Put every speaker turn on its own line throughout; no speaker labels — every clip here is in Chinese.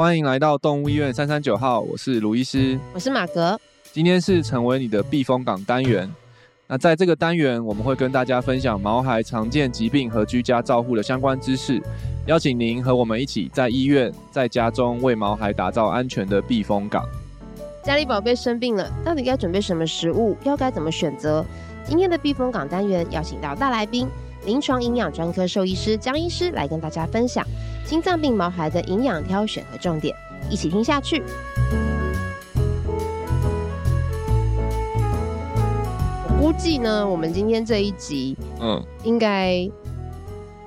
欢迎来到动物医院三三九号，我是卢医师，
我是马格。
今天是成为你的避风港单元。那在这个单元，我们会跟大家分享毛孩常见疾病和居家照护的相关知识，邀请您和我们一起在医院、在家中为毛孩打造安全的避风港。
家里宝贝生病了，到底该准备什么食物？要该怎么选择？今天的避风港单元邀请到大来宾。临床营养专科兽医师江医师来跟大家分享心脏病毛孩的营养挑选和重点，一起听下去。我估计呢，我们今天这一集，嗯，应该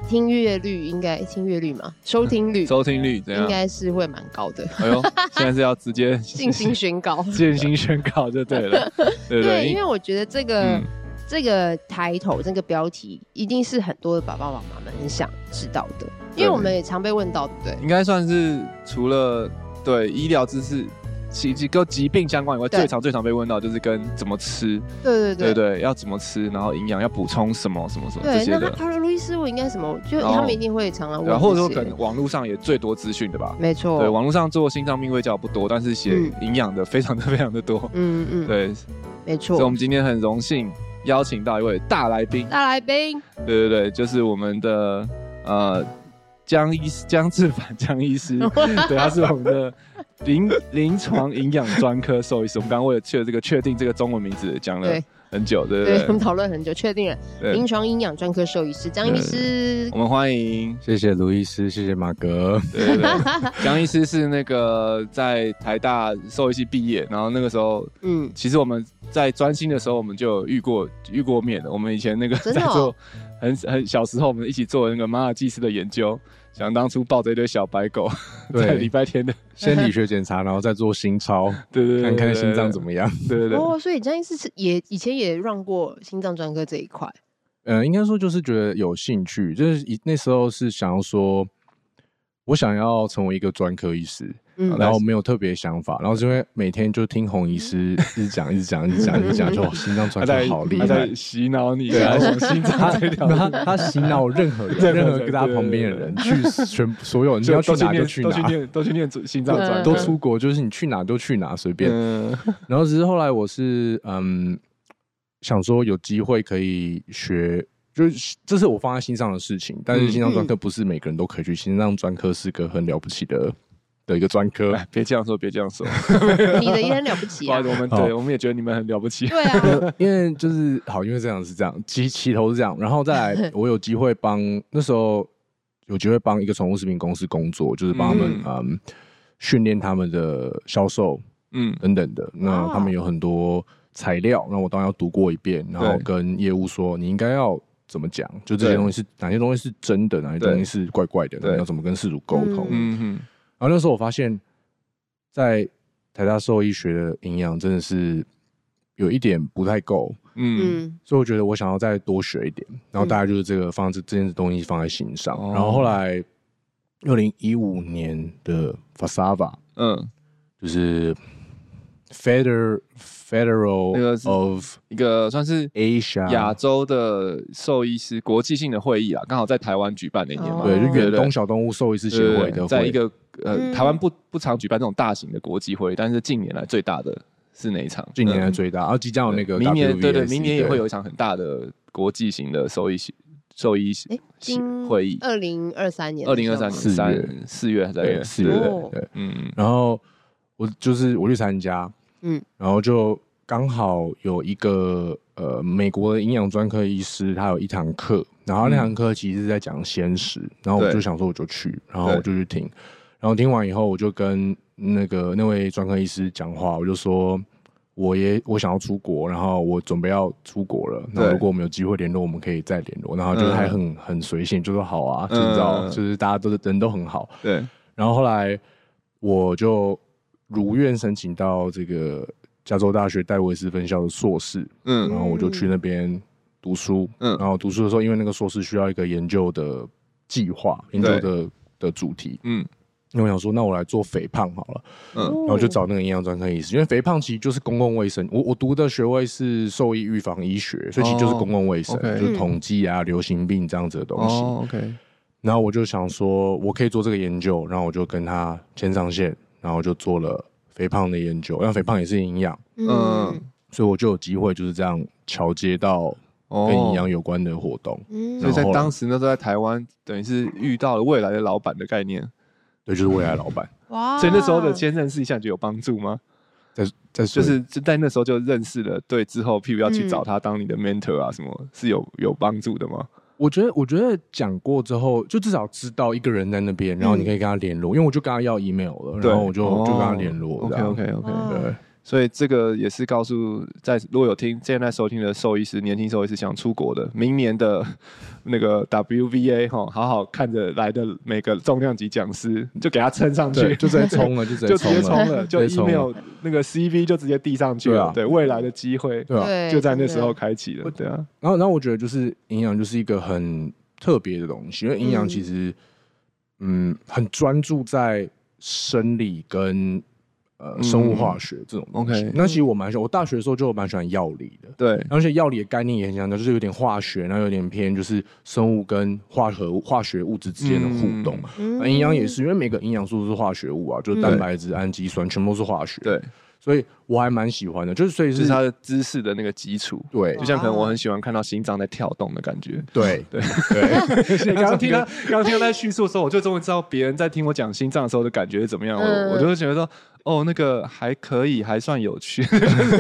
听阅率应该听阅率嘛，收听率，
收听率怎样？
应该是会蛮高的。
哎呦，现在是要直接
进行宣告，
进行宣告就对了，对对，
对，因为我觉得这个。嗯这个抬头，这个标题一定是很多的爸爸妈妈们很想知道的，因为我们也常被问到，对不对？
应该算是除了对医疗知识、其及跟疾病相关以外，最常最常被问到就是跟怎么吃，
对对对
对对，要怎么吃，然后营养要补充什么什么什么这些的。
那他卢医师，我应该什么？就他们一定会常常问，
或者说可能网络上也最多资讯的吧？
没错，
对，网络上做心脏病卫教不多，但是写营养的非常的非常的多。嗯嗯，对，
没错。
所以我们今天很荣幸。邀请到一位大来宾，
大来宾，
对对对，就是我们的呃江医师江志凡江医师，对，他是我们的临临床营养专科兽医师。我们刚刚为了确这个确定这个中文名字讲了很久，对不对？
对，我们讨论很久，确定了临床营养专科兽医师张医师。
我们欢迎，
谢谢卢医师，谢谢马格。
对对对，江 医师是那个在台大兽医系毕业，然后那个时候，嗯，其实我们。在专心的时候，我们就有遇过遇过面的。我们以前那个在做很很小时候，我们一起做那个马尔济斯的研究。想当初抱着一堆小白狗，在礼拜天的
先理学检查，然后再做心超，
对对，
看看心脏怎么样。
对对对。
哦，所以张医师是也以前也让过心脏专科这一块。
呃，应该说就是觉得有兴趣，就是那时候是想要说，我想要成为一个专科医师。嗯，然后没有特别想法，然后就会每天就听洪医师一直讲，一直讲，一直讲，一直讲，就心脏专科好厉害，
在洗脑你，对啊，心脏
他他洗脑任何人，任何跟他旁边的人，去全所有人，你要去哪就去哪，
都去念，都去念心脏专，
都出国，就是你去哪都去哪，随便。然后只是后来我是嗯，想说有机会可以学，就是这是我放在心上的事情，但是心脏专科不是每个人都可以去，心脏专科是个很了不起的。的一个专科，
别这样说，别这样说，
你的也很了不起啊！
我们对，我们也觉得你们很了不起。
对啊，
因为就是好，因为这样是这样，起起头是这样，然后再来，我有机会帮那时候有机会帮一个宠物食品公司工作，就是帮他们嗯训练他们的销售，嗯等等的。那他们有很多材料，那我当然要读过一遍，然后跟业务说你应该要怎么讲，就这些东西是哪些东西是真的，哪些东西是怪怪的，要怎么跟事主沟通。嗯哼。然后那时候我发现，在台大兽医学的营养真的是有一点不太够，嗯，所以我觉得我想要再多学一点。然后大概就是这个放这这件东西放在心上。然后后来二零一五年的 FASAVA，嗯，就是 Federal Federal of
一个算是 Asia 亚洲的兽医师国际性的会议啊，刚好在台湾举办那年嘛，
对，就远东小动物兽医师协会的，
在一个。呃，台湾不不常举办这种大型的国际会议，但是近年来最大的是哪一场？
近年来最大，然后即将有那个
明年，对对，明年也会有一场很大的国际型的兽医兽医会议，
二零二三年，
二零二三年四月。四月还在
四月，对，嗯，然后我就是我去参加，嗯，然后就刚好有一个呃美国的营养专科医师，他有一堂课，然后那堂课其实是在讲鲜食，然后我就想说我就去，然后我就去听。然后听完以后，我就跟那个那位专科医师讲话，我就说，我也我想要出国，然后我准备要出国了。那如果我们有机会联络，我们可以再联络。然后就还很很随性，就说好啊，就知道就是大家都是人都很好。对。然后后来我就如愿申请到这个加州大学戴维斯分校的硕士。嗯。然后我就去那边读书。嗯。然后读书的时候，因为那个硕士需要一个研究的计划，研究的的主题。嗯。因为我想说，那我来做肥胖好了，嗯，然后就找那个营养专科医师，因为肥胖其实就是公共卫生。我我读的学位是兽医预防医学，所以其实就是公共卫生，就是统计啊、流行病这样子的东西。OK。然后我就想说，我可以做这个研究，然后我就跟他牵上线，然后就做了肥胖的研究，因为肥胖也是营养，嗯，所以我就有机会就是这样桥接到跟营养有关的活动。
嗯，所以在当时那时候在台湾，等于是遇到了未来的老板的概念，
对，就是未来老板。
哇，
所以那时候的先认识一下就有帮助吗？
在在
就是就在那时候就认识了，对，之后譬如要去找他当你的 mentor 啊，什么是有有帮助的吗？
我觉得，我觉得讲过之后，就至少知道一个人在那边，然后你可以跟他联络，因为我就跟他要 email 了，然后我就就跟他联络。
OK OK OK，对。所以这个也是告诉在如果有听现在收听的兽医师，年轻兽医师想出国的，明年的 那个 WVA 哈，好好看着来的每个重量级讲师，就给他撑上去，
就直接冲了，就直接 冲
了，就 email 那个 CV 就直接递上去了，对未来的机会，对啊，就在那时候开启了，对啊。
然后，然后我觉得就是营养就是一个很特别的东西，因为营养其实嗯很专注在生理跟。呃，生物化学这种
，OK，
那其实我蛮喜欢，我大学的时候就蛮喜欢药理的，
对，
而且药理的概念也很强调，就是有点化学，然后有点偏就是生物跟化合化学物质之间的互动。那营养也是，因为每个营养素都是化学物啊，就是蛋白质、氨基酸，全部都是化学。
对。
所以我还蛮喜欢的，就是所以是
他的知识的那个基础，对，就像可能我很喜欢看到心脏在跳动的感觉，
对
对 对。刚听他刚听他在叙述的时候，我就终于知道别人在听我讲心脏的时候的感觉是怎么样。我我就会觉得说，哦，那个还可以，还算有趣。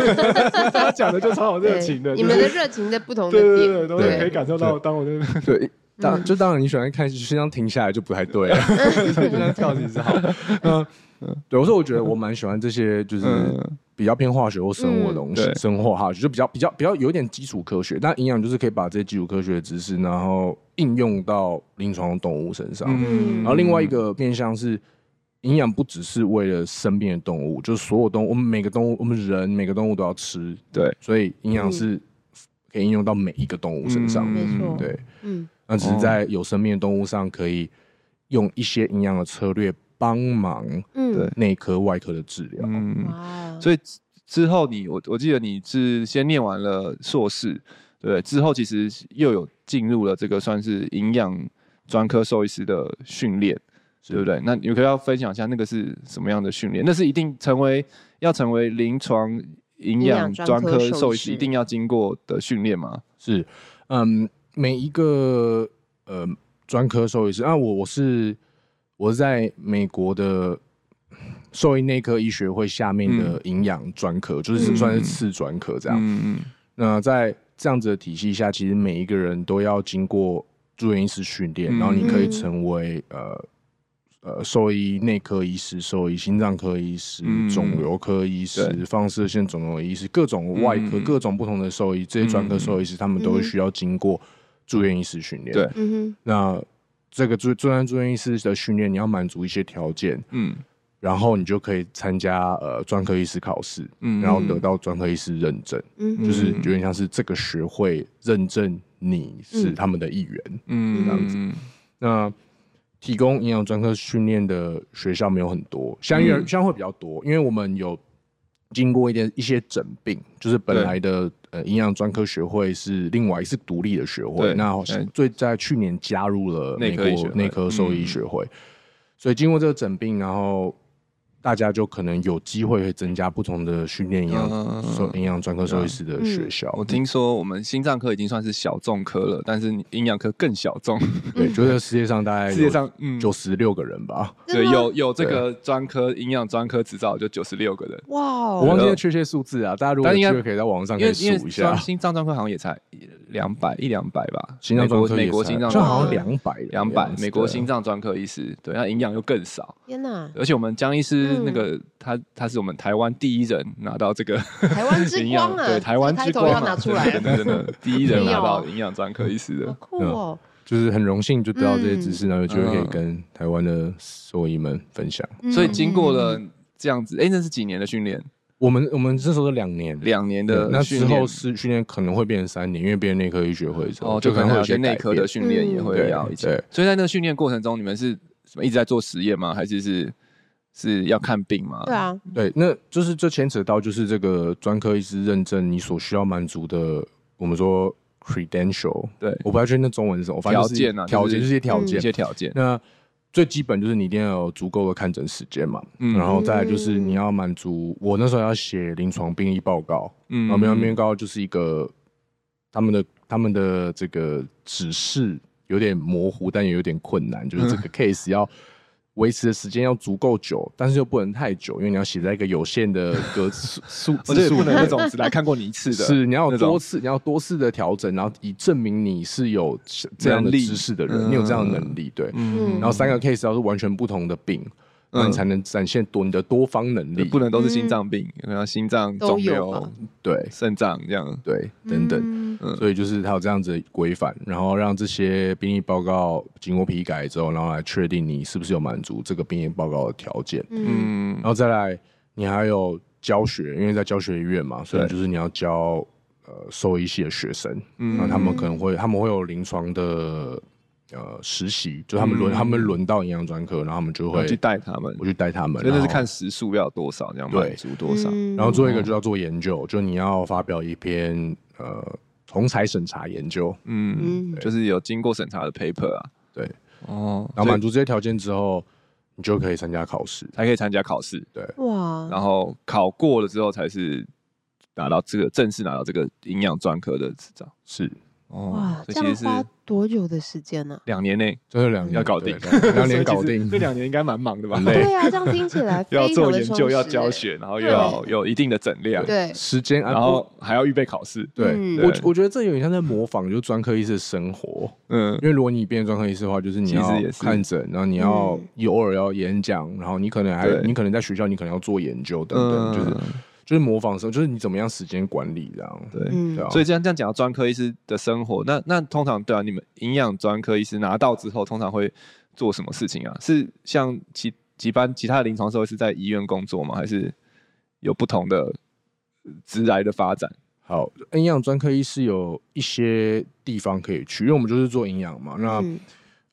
他讲的就超有热情的，
你们的热情在不同的点，
对对对，都可以感受到。当我的
对当就当然你喜欢看心脏停下来就不太对了，心脏跳其实好。嗯。对，我说我觉得我蛮喜欢这些，就是比较偏化学或生物的东西，嗯、生化哈，就比较比较比较有点基础科学。但营养就是可以把这些基础科学的知识，然后应用到临床动物身上。嗯、然后另外一个面向是，营养不只是为了生病的动物，就是所有动物，我们每个动物，我们人每个动物都要吃。对，所以营养是可以应用到每一个动物身上。
没错，
对，嗯，那只是在有生命的动物上，可以用一些营养的策略。帮忙，对内科、外科的治疗，
嗯，所以之后你我我记得你是先念完了硕士，对，之后其实又有进入了这个算是营养专科兽医师的训练，对不对？那你可以要分享一下那个是什么样的训练？那是一定成为要成为临床营养专科兽医师一定要经过的训练吗？
是，嗯，每一个呃专科兽医师啊，我我是。我是在美国的兽医内科医学会下面的营养专科，嗯、就是算是次专科这样。嗯嗯。那在这样子的体系下，其实每一个人都要经过住院医师训练，嗯、然后你可以成为呃呃兽医内科医师、兽医心脏科医师、肿瘤科医师、放射线肿瘤医师、各种外科、嗯、各种不同的兽医，这些专科兽医师他们都会需要经过住院医师训练。对，嗯哼。那这个住住院住院医师的训练，你要满足一些条件，嗯，然后你就可以参加呃专科医师考试，嗯，然后得到专科医师认证，嗯，就是有点像是这个学会认证你是他们的一员，嗯，这样子。那提供营养专科训练的学校没有很多，现在现在会比较多，因为我们有经过一点一些诊病，就是本来的。呃，营养专科学会是另外一次独立的学会，那好像最在去年加入了美国内科兽医学会，所以经过这个诊病，然后。大家就可能有机会会增加不同的训练营养营养专科兽医师的学校。
我听说我们心脏科已经算是小众科了，但是营养科更小众。
对，就是世界上大概世界上九十六个人吧。
对，有有这个专科营养专科执照就九十六个人。
哇，
我忘记了确切数字啊，大家如果应该可以在网上可以数一下。
心脏专科好像也才两百一两百吧。
心脏专科
美国心脏
就好像两百
两百，美国心脏专科医师对，那营养又更少。
天哪！
而且我们江医师。那个他他是我们台湾第一人拿到这个
台湾之 光啊，
对台湾之光
要拿出来，
真的真的 第一人拿到营养专科医师的，
酷哦，
就是很荣幸就得到这些知识，然后有机会可以跟台湾的兽医们分享。
所以经过了这样子，哎，那是几年的训练？
我们我们这时候是两年，
两年的，
那之后是训练可能会变成三年，因为变内科医学会之后，
就可能会有些内科的训练也会要一起。所以在那个训练过程中，你们是什么一直在做实验吗？还是是？是要看病吗？
对啊，
对，那就是这牵扯到就是这个专科医师认证，你所需要满足的，我们说 credential，
对，
我不太确定那中文是什么，
条件啊，
条件这些条件，
一些条件。
那最基本就是你一定要有足够的看诊时间嘛，嗯，然后再来就是你要满足我那时候要写临床病历报告，嗯，然后临床病历报告就是一个他们的他们的这个指示有点模糊，但也有点困难，就是这个 case 要。维持的时间要足够久，但是又不能太久，因为你要写在一个有限的格数 数字数，
不能那种只来看过你一次的，
是你要多次，你要多次的调整，然后以证明你是有这样的知识的人，你有这样的能力，对，然后三个 case 要是完全不同的病。那你才能展现多你的多方能力，
不能都是心脏病，然后心脏肿瘤，对，肾脏这样，
对，等等，所以就是他有这样子的规范，然后让这些病历报告经过批改之后，然后来确定你是不是有满足这个病历报告的条件，嗯，然后再来你还有教学，因为在教学医院嘛，所以就是你要教呃兽医系的学生，嗯，然后他们可能会他们会有临床的。呃，实习就他们轮，他们轮到营养专科，然后他们就会
去带他们，
我去带他们，
真的是看时数要多少，这样满足多少。
然后做一个就要做研究，就你要发表一篇呃同才审查研究，
嗯，就是有经过审查的 paper 啊，
对，哦，然后满足这些条件之后，你就可以参加考试，
才可以参加考试，
对，
哇，
然后考过了之后才是拿到这个正式拿到这个营养专科的执照，
是。
哇，这样花多久的时间呢？
两年内，
就是两年
要搞定，
两年搞定。
这两年应该蛮忙的吧？
对啊，这样听起来
要做研究，要教学，然后又要有一定的诊量，
对，
时间，
然后还要预备考试。
对，我我觉得这有点像在模仿，就是专科医师的生活。嗯，因为如果你变成专科医师的话，就是你要看诊，然后你要你偶尔要演讲，然后你可能还你可能在学校，你可能要做研究等等，就是。就是模仿生，就是你怎么样时间管理这样，对，所
以这样这样讲到专科医师的生活，那那通常对啊，你们营养专科医师拿到之后，通常会做什么事情啊？是像其其班其他的临床社会是在医院工作吗？还是有不同的职来的发展？
好，营养专科医师有一些地方可以去，因为我们就是做营养嘛，那。嗯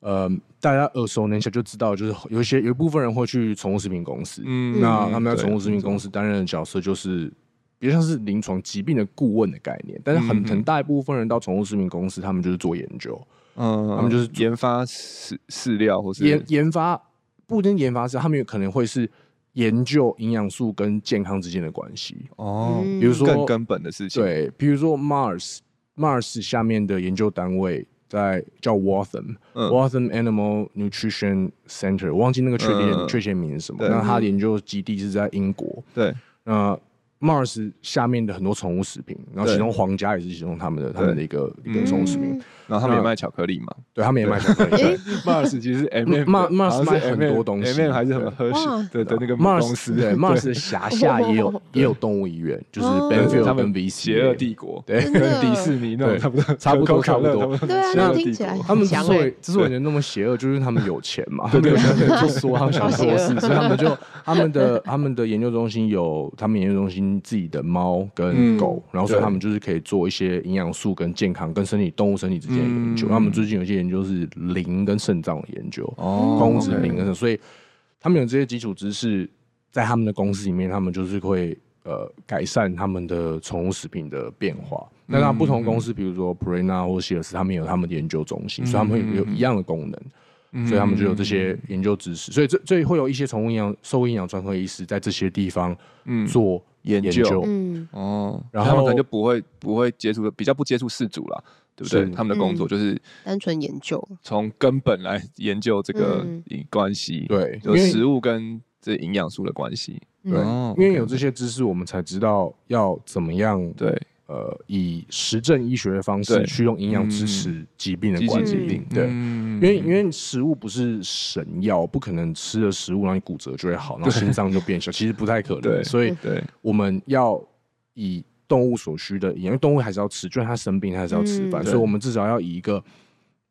呃，大家耳熟能详就知道，就是有一些有一部分人会去宠物食品公司，嗯，那他们在宠物食品公司担任的角色就是，比较像是临床疾病的顾问的概念，但是很很大一部分人到宠物食品公司，他们就是做研究，嗯，他们就是
研发饲饲料或是
研研发，不一定研发是他们有可能会是研究营养素跟健康之间的关系，哦，比如说
更根本的事情，
对，比如说 Mars Mars 下面的研究单位。在叫 Waltham，Waltham Animal Nutrition Center，我忘记那个确切确切名是什么。那他的研究基地是在英国。
对，
那 Mars 下面的很多宠物食品，然后其中皇家也是其中他们的他们的一个一个宠物食品。
然后他们也卖巧克力嘛？
对，他们也卖巧克力。
Mars 其实 M
Mars 卖很多东西
，M 还是很合适的的那个
Mars
公司。
对，Mars 的辖下也有 也有动物医院，就是 Benfield 他们
邪恶帝国，
对，
跟迪士尼那种差不多，
差不多差不多。
对啊，那听起来
他们之所以之所以那么邪恶，就是他们有钱嘛，对不对？就说他们想做事，所以他们就他们的他们的研究中心有他们研究中心自己的猫跟狗，然后所以他们就是可以做一些营养素跟健康跟身体动物身体之间的研究，他们最近有一些研究是磷跟肾脏的研究，哦，矿物质磷跟肾，所以他们有这些基础知识，在他们的公司里面，他们就是会呃改善他们的宠物食品的变化。那他不同公司，比如说 Purina 或希尔斯，他们有他们的研究中心，所以他们会有一样的功能，所以他们就有这些研究知识。所以这这会有一些宠物营养、兽医营养专科医师在这些地方做研究，
嗯哦，然后他们可能就不会不会接触的比较不接触饲主了。对不对？他们的工作就是
单纯研究，
从根本来研究这个关系。对，就食物跟这营养素的关系。
对，因为有这些知识，我们才知道要怎么样。对，呃，以实证医学的方式去用营养支持疾病的关系。对，因为因为食物不是神药，不可能吃了食物让你骨折就会好，然后心脏就变小，其实不太可能。所以，对，我们要以。动物所需的，因为动物还是要吃，就算它生病，它还是要吃饭，嗯、所以我们至少要以一个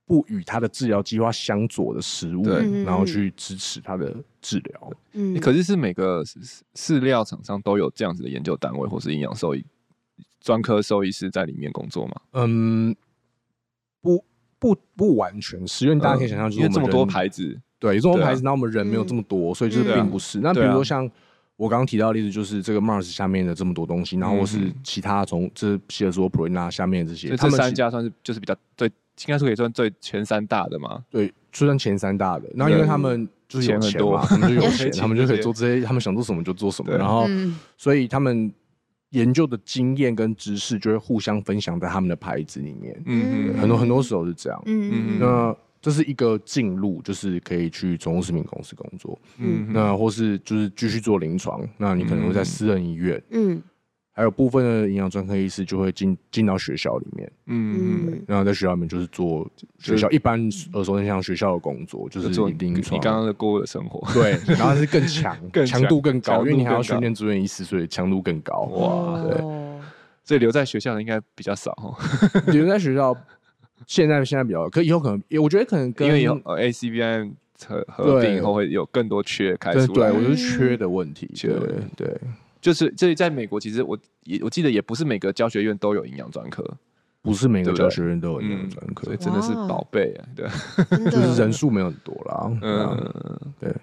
不与它的治疗计划相左的食物，然后去支持它的治疗。
嗯，可是是每个饲料厂商都有这样子的研究单位，或是营养兽医专科兽医师在里面工作吗？
嗯，不不不完全是，因为大家可以想象，
因为这么多牌子，
对，有这么多牌子，那我们人没有这么多，嗯、所以就是并不是。嗯、那比如说像。我刚刚提到的例子就是这个 Mars 下面的这么多东西，然后或是其他从这希尔斯沃普瑞纳下面这些，
这三家算是就是比较最应该是可以算最前三大的嘛？
对，就算前三大的。然后因为他们就是有钱嘛，他们就有 钱，他们就可以做这些，他们想做什么就做什么。然后，所以他们研究的经验跟知识就会互相分享在他们的牌子里面。嗯，很多很多时候是这样。嗯嗯，那。这是一个进入，就是可以去宠物食品公司工作，嗯，那或是就是继续做临床，那你可能会在私人医院，嗯，还有部分的营养专科医师就会进进到学校里面，嗯嗯，然后在学校里面就是做学校一般耳熟能详学校的工作，就是做临床。
你刚刚的过的生活，
对，然后是更强，强度更高，因为你还要训练住院医师，所以强度更高。哇，对，
所以留在学校的应该比较少，
留在学校。现在现在比较，可以后可能，我觉得可能跟
因为有 A C B M 合合并以后会有更多缺开出
来，我觉得缺的问题，对对，
就是这在美国其实我也我记得也不是每个教学院都有营养专科，
不是每个教学院都有营养专科，
所以真的是宝贝啊，对，
就是人数没有很多啦，嗯，对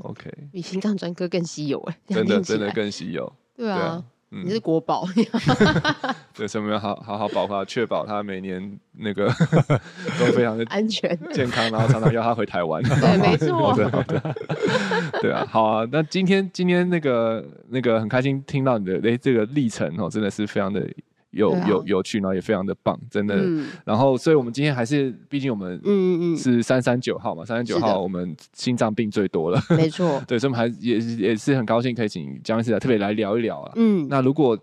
，OK，
比心脏专科更稀有哎，
真的真的更稀有，
对啊。你是国宝，
对，所以我们要好好好保护它，确保他每年那个 都非常的
安全
健康，然后常常要他回台湾。
对，没错。
对啊，好啊。那今天今天那个那个很开心听到你的哎这个历程哦，真的是非常的。有有有趣，然后也非常的棒，真的。然后，所以我们今天还是，毕竟我们嗯嗯是三三九号嘛，三三九号我们心脏病最多了，
没错。
对，所以我们还也也是很高兴可以请江医师来特别来聊一聊啊。嗯，那如果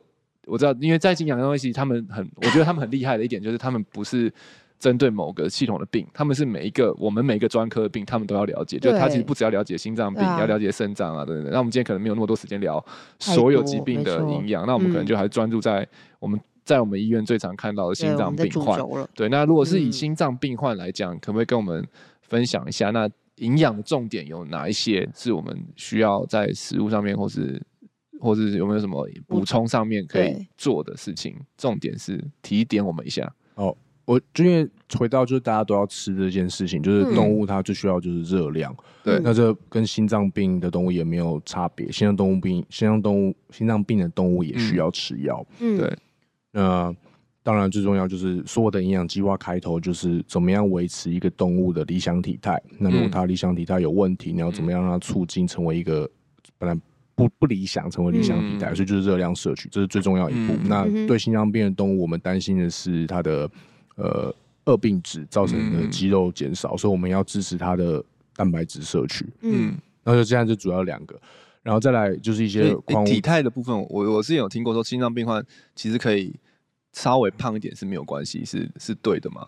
我知道，因为在营养东西，他们很，我觉得他们很厉害的一点就是他们不是针对某个系统的病，他们是每一个我们每一个专科的病，他们都要了解。就他其实不只要了解心脏病，要了解肾脏啊等等。那我们今天可能没有那么多时间聊所有疾病的营养，那我们可能就还专注在我们。在我们医院最常看到的心脏病患，对，那如果是以心脏病患来讲，嗯、可不可以跟我们分享一下？那营养的重点有哪一些？是我们需要在食物上面，或是或是有没有什么补充上面可以做的事情？重点是提点我们一下。
哦，我就因为回到就是大家都要吃这件事情，就是动物它最需要就是热量，对、嗯，那这跟心脏病的动物也没有差别。心脏动物病，心脏动物，心脏病的动物也需要吃药，嗯，对。那当然最重要就是所有的营养计划开头就是怎么样维持一个动物的理想体态。那如果它理想体态有问题，你要怎么样让它促进成为一个本来不不理想成为理想体态？所以就是热量摄取，这是最重要一步。那对心脏病的动物，我们担心的是它的呃恶病质造成的肌肉减少，所以我们要支持它的蛋白质摄取。嗯，然后就这样就主要两个。然后再来就是一些
体态的部分，我我之前有听过说心脏病患其实可以。稍微胖一点是没有关系，是是对的吗？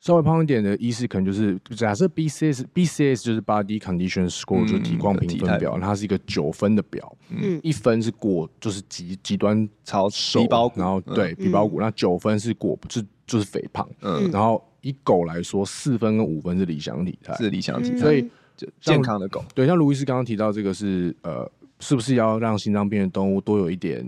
稍微胖一点的意思可能就是假设 BCS BCS 就是 Body Condition Score，就是体况评分表，它是一个九分的表，嗯，一分是过就是极极端超瘦，然后对皮包骨，那九分是过就就是肥胖，嗯，然后以狗来说，四分跟五分是理想体态，
是理想体态，
所以
就健康的狗，
对，像卢医师刚刚提到这个是呃，是不是要让心脏病的动物多有一点？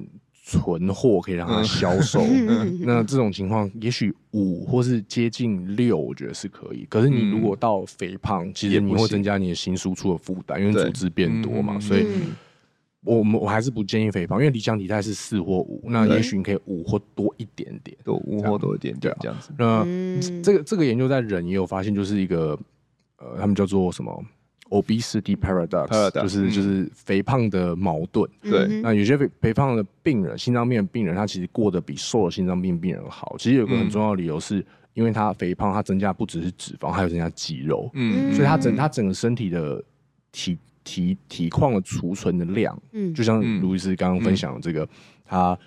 存货可以让它销售，嗯、那这种情况也许五或是接近六，我觉得是可以。可是你如果到肥胖，嗯、其实你会增加你的心输出的负担，因为组织变多嘛。所以，我们我还是不建议肥胖，因为理想体态是四或五，那也许你可以五或多一点点，
多五或多一点点这样子。
那、嗯、这个这个研究在人也有发现，就是一个呃，他们叫做什么？Obesity paradox，, paradox 就是就是肥胖的矛盾。对，那有些肥肥胖的病人，心脏病的病人，他其实过得比瘦的心脏病病人好。其实有个很重要的理由，是因为他肥胖，他增加不只是脂肪，还有增加肌肉。嗯，所以他整他整个身体的体体体况的储存的量，嗯，就像卢医师刚刚分享的这个，他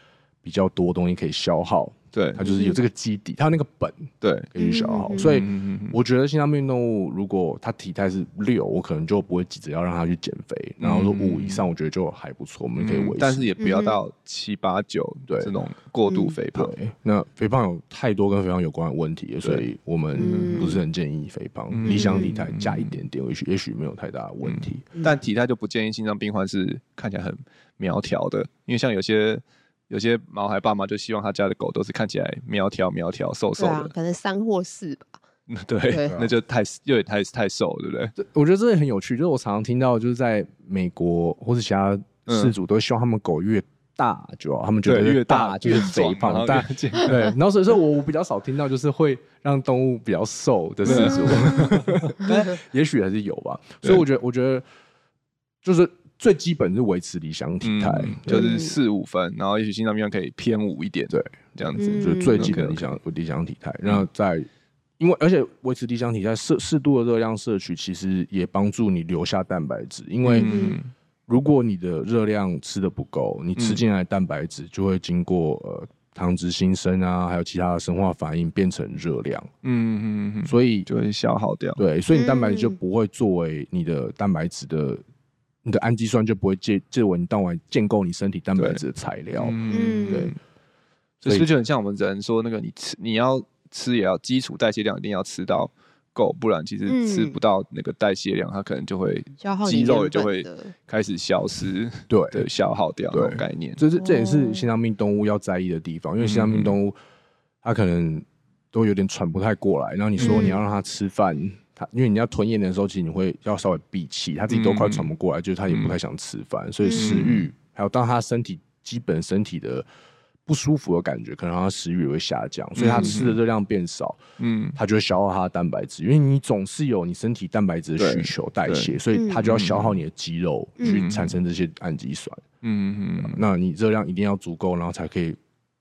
比较多东西可以消耗。对，它就是有这个基底，它有那个本，对，可以消耗。所以我觉得心脏病动物，如果它体态是六，我可能就不会急着要让它去减肥。然后说五以上，我觉得就还不错，我们可以维持。
但是也不要到七八九，对，这种过度肥胖。
那肥胖有太多跟肥胖有关的问题，所以我们不是很建议肥胖。理想体态加一点点，也许也许没有太大的问题。
但体态就不建议心脏病患是看起来很苗条的，因为像有些。有些毛孩爸妈就希望他家的狗都是看起来苗条苗条、瘦瘦的，啊，
可能三或四吧。
对，对那就太又也太太瘦，对不对？
我觉得这也很有趣，就是我常常听到，就是在美国或者其他事主都希望他们狗越大就好，他们觉得越大就是肥胖，但对，然后所以说我比较少听到就是会让动物比较瘦的事主，但也许还是有吧。所以我觉得，我觉得就是最基本是维持理想体态，
就是四五分，然后也许心脏病可以偏五一点，对，这样子。
就是最基本理想理想体态。然后在因为而且维持理想体态适适度的热量摄取，其实也帮助你留下蛋白质，因为。如果你的热量吃的不够，你吃进来的蛋白质就会经过呃糖脂新生啊，还有其他的生化反应变成热量，嗯嗯嗯，所以
就会消耗掉。
对，所以你蛋白质就不会作为你的蛋白质的，你的氨基酸就不会借借为你当晚建构你身体蛋白质的材料。嗯，对。
所以就很像我们人说那个，你吃你要吃也要基础代谢量一定要吃到。够，不然其实吃不到那个代谢量，它可能就会肌肉也就会开始消失，对的消耗掉这种概念。
这是这也是心脏病动物要在意的地方，因为心脏病动物它可能都有点喘不太过来，然后你说你要让它吃饭，它因为你要吞咽的时候，其实你会要稍微闭气，他自己都快喘不过来，就是他也不太想吃饭，所以食欲还有当他身体基本身体的。不舒服的感觉，可能他食欲也会下降，所以他吃的热量变少，嗯，他就会消耗他的蛋白质，因为你总是有你身体蛋白质的需求代谢，所以他就要消耗你的肌肉去产生这些氨基酸，嗯嗯，嗯，那你热量一定要足够，然后才可以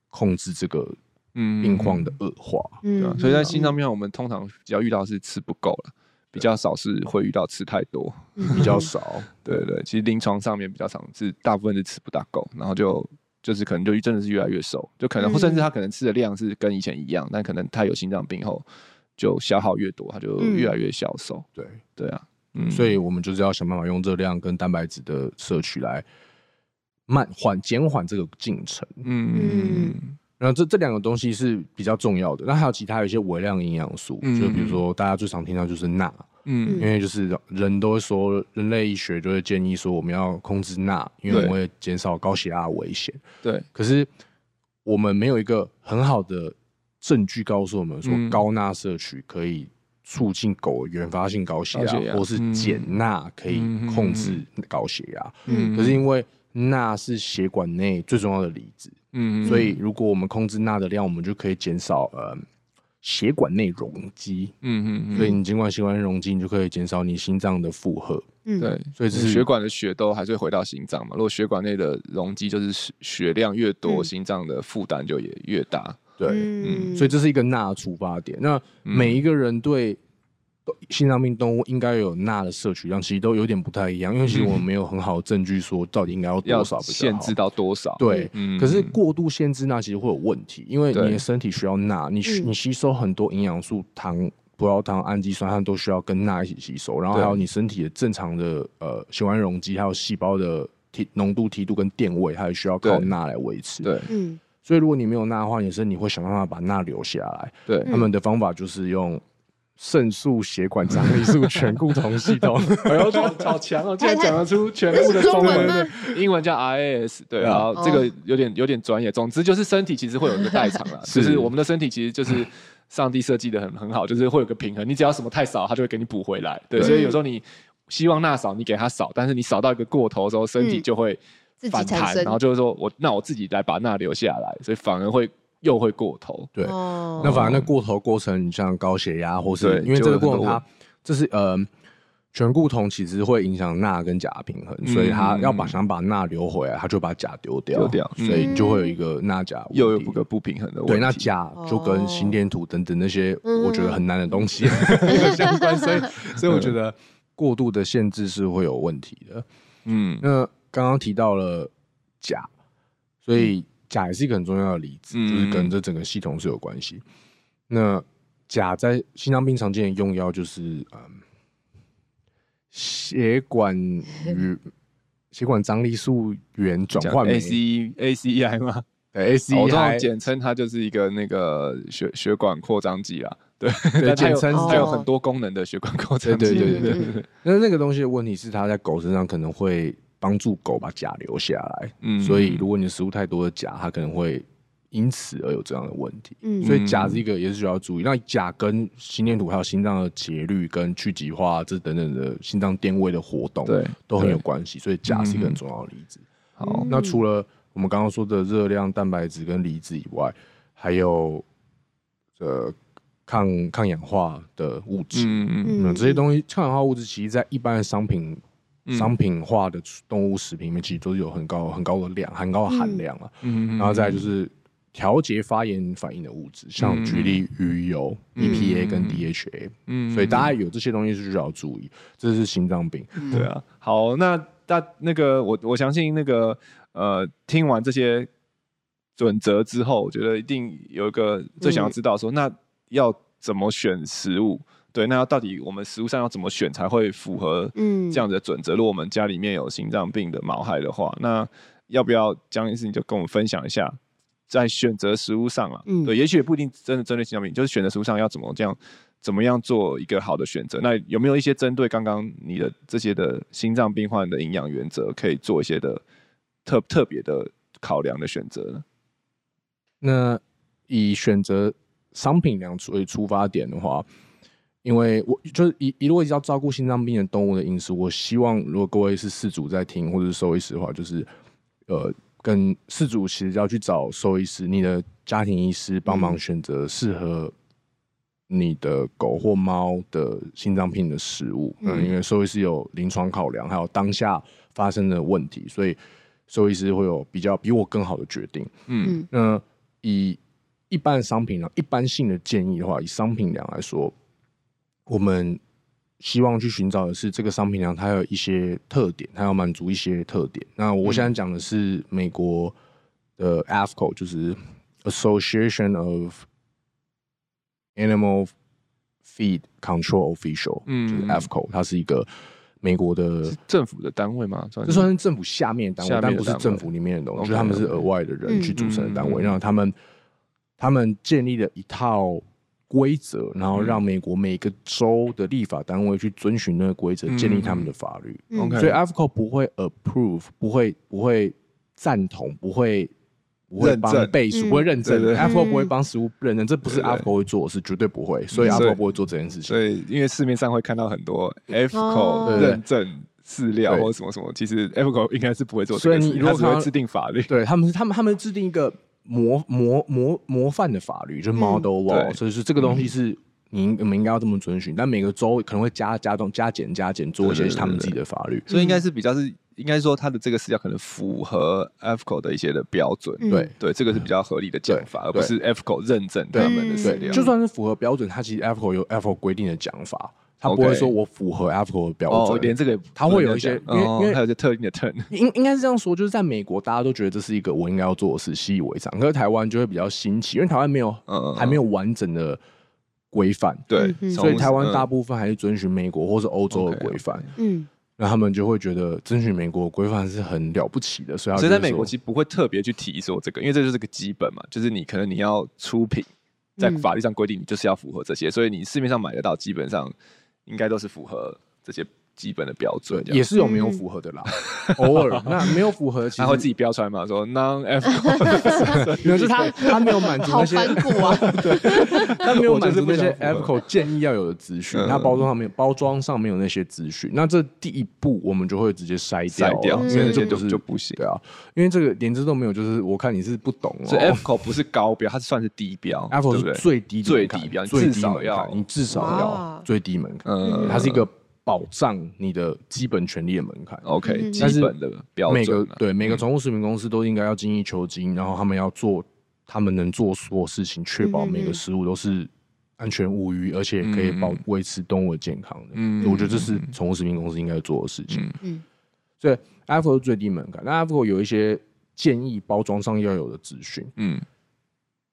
控制这个病况的恶化，
嗯，对，所以在心脏病，我们通常只要遇到是吃不够了，比较少是会遇到吃太多，
比较少，
对对，其实临床上面比较常是大部分是吃不大够，然后就。就是可能就真的是越来越瘦，就可能或甚至他可能吃的量是跟以前一样，但可能他有心脏病后就消耗越多，他就越来越消瘦。对对啊，
嗯，所以我们就是要想办法用热量跟蛋白质的摄取来慢缓减缓这个进程。嗯嗯，然后这这两个东西是比较重要的，那还有其他有一些微量营养素，就比如说大家最常听到就是钠。嗯，因为就是人都会说，人类医学就会建议说，我们要控制钠，因为我们会减少高血压的危险。对，可是我们没有一个很好的证据告诉我们说，高钠摄取可以促进狗原发性高血压，或是减钠可以控制高血压。嗯，可是因为钠是血管内最重要的离子，嗯，所以如果我们控制钠的量，我们就可以减少呃。血管内容积，嗯嗯，所以你尽管血管容积，你就可以减少你心脏的负荷，嗯，对，所以这是
血管的血都还是会回到心脏嘛。如果血管内的容积就是血量越多，心脏的负担就也越大，
对，嗯，所以这是一个钠出发点。那每一个人对。心脏病动物应该有钠的摄取量，其实都有点不太一样，因为其实我们没有很好的证据说到底应该要多少，
限制到多少。
对，可是过度限制钠其实会有问题，因为你的身体需要钠，你你吸收很多营养素、糖、葡萄糖、氨基酸，它都需要跟钠一起吸收，然后还有你身体的正常的呃血管容积，还有细胞的体浓度、梯度跟电位，它也需要靠钠来维持。对，嗯，所以如果你没有钠的话，也是你会想办法把钠留下来。对，他们的方法就是用。肾素血管张力素醛固同系统，
哎呦，好强哦！竟然讲得出全部的中文，英文叫 RAS，对，然后这个有点有点专业。总之就是身体其实会有一个代偿了，就是我们的身体其实就是上帝设计的很很好，就是会有个平衡。你只要什么太少，它就会给你补回来。对，所以有时候你希望钠少，你给它少，但是你少到一个过头的时候，身体就会反弹，然后就是说我那我自己来把钠留下来，所以反而会。又会过头，对，
那反正那过头过程，你像高血压，或是因为这个过程它这是呃醛固酮其实会影响钠跟钾平衡，所以他要把想把钠留回来，他就把钾丢掉，丢掉，所以就会有一个钠钾
又有一个不平衡的问题。
对，那钾就跟心电图等等那些我觉得很难的东西 相关，所以 所以我觉得过度的限制是会有问题的。嗯，那刚刚提到了钾，所以。钾也是一个很重要的离子，就是跟这整个系统是有关系。那钾在心脏病常见的用药就是嗯，血管与血管张力素原转换酶
ACE ACEI 吗？
对 ACEI，
我简称它就是一个那个血血管扩张剂啦。对，
简称
它有很多功能的血管扩张剂。
对对对对对。那那个东西的问题是，它在狗身上可能会。帮助狗把钾留下来，嗯，所以如果你食物太多的钾，它可能会因此而有这样的问题。嗯，所以钾是一个也是需要注意。那钾跟心电图还有心脏的节律跟去极化这等等的心脏电位的活动，对，都很有关系。所以钾是一个很重要的例子。
好，
那除了我们刚刚说的热量、蛋白质跟离子以外，还有呃抗抗氧化的物质，嗯嗯嗯，这些东西抗氧化物质，其实在一般的商品、嗯、商品化的动物食品里面，其实都是有很高很高的量，很高的含量啊。嗯嗯，然后再就是。调节发炎反应的物质，像举例鱼油、嗯、EPA 跟 DHA，嗯，所以大家有这些东西是需要注意，这是心脏病。
嗯、对啊，好，那大那个我我相信那个呃，听完这些准则之后，我觉得一定有一个最想要知道说，嗯、那要怎么选食物？对，那到底我们食物上要怎么选才会符合嗯这样的准则？嗯、如果我们家里面有心脏病的毛孩的话，那要不要江医师你就跟我们分享一下？在选择食物上啊，嗯、对，也许也不一定真的针对心脏病，就是选择食物上要怎么这样，怎么样做一个好的选择？那有没有一些针对刚刚你的这些的心脏病患的营养原则，可以做一些的特特别的考量的选择呢？
那以选择商品粮为出发点的话，因为我就是一一路一直要照顾心脏病的动物的饮食，我希望如果各位是饲主在听或者是兽医师的话，就是呃。跟饲主其实要去找兽医师，你的家庭医师帮忙选择适合你的狗或猫的心脏病的食物。嗯，嗯，因为兽医师有临床考量，还有当下发生的问题，所以兽医师会有比较比我更好的决定。嗯，那以一般商品呢，一般性的建议的话，以商品量来说，我们。希望去寻找的是这个商品粮，它有一些特点，它要满足一些特点。那我现在讲的是美国的 AAFCO，就是 Association of Animal Feed Control Official，嗯，就是 AAFCO，它是一个美国的
政府的单位嘛，
这算是政府下面的单位，但不是政府里面的东西，就是他们是额外的人去组成的单位，然后他们他们建立了一套。规则，然后让美国每个州的立法单位去遵循那个规则，建立他们的法律。所以 AAFCO 不会 approve，不会不会赞同，不会不会帮背书，不会认证。AAFCO 不会帮食物认证，这不是 AAFCO 会做的事，绝对不会。所以 AAFCO 不会做这件事情。
所以，因为市面上会看到很多 AAFCO 认证饲料或什么什么，其实 AAFCO 应该是不会做。所以你如果说制定法律，
对他们是他们他们制定一个。模模模模范的法律就是 model law，所以是这个东西是你我们应该要这么遵循，但每个州可能会加加重加减加减做一些他们自己的法律，
所以应该是比较是应该说它的这个饲料可能符合 AAFCO 的一些的标准，对。对，这个是比较合理的讲法，而不是 AAFCO 认证他们的饲料。
就算是符合标准，它其实 AAFCO 有 AAFCO 规定的讲法。他不会说我符合的标准，
连这个
他会有一些，因为因为
还有些特定的 turn，
应应该是这样说，就是在美国，大家都觉得这是一个我应该要做的事，习以为常。可是台湾就会比较新奇，因为台湾没有，嗯还没有完整的规范，
对，
所以台湾大部分还是遵循美国或是欧洲的规范。嗯，那他们就会觉得遵循美国规范是很了不起的，所以，
所以在美国其实不会特别去提说这个，因为这就是个基本嘛，就是你可能你要出品，在法律上规定你就是要符合这些，所以你市面上买得到，基本上。应该都是符合这些基本的标准，
也是有没有符合的啦。偶尔。那没有符合，
他会自己标出来嘛？说 non AAFCO，
可 是他他没有满足那些，对，他没有满足那些 AAFCO 建议要有的资讯，他包装上面包装上面有那些资讯，那这第一步我们就会直接筛掉，
筛掉，所以这就是就不行，
对啊，因为这个连这都没有，就是我看你是不懂，
所以 AAFCO 不是高标，它算是低标
，AAFCO 是最低
最低标，至少要
你至少要最低门槛，嗯，它是一个。保障你的基本权利的门槛
，OK，基本的标准。
每个对每个宠物食品公司都应该要精益求精，然后他们要做他们能做所有事情，确保每个食物都是安全无虞，而且可以保维持动物的健康的。嗯，我觉得这是宠物食品公司应该做的事情。嗯，所以是最低门槛，那 AAFCO 有一些建议包装上要有的资讯。嗯。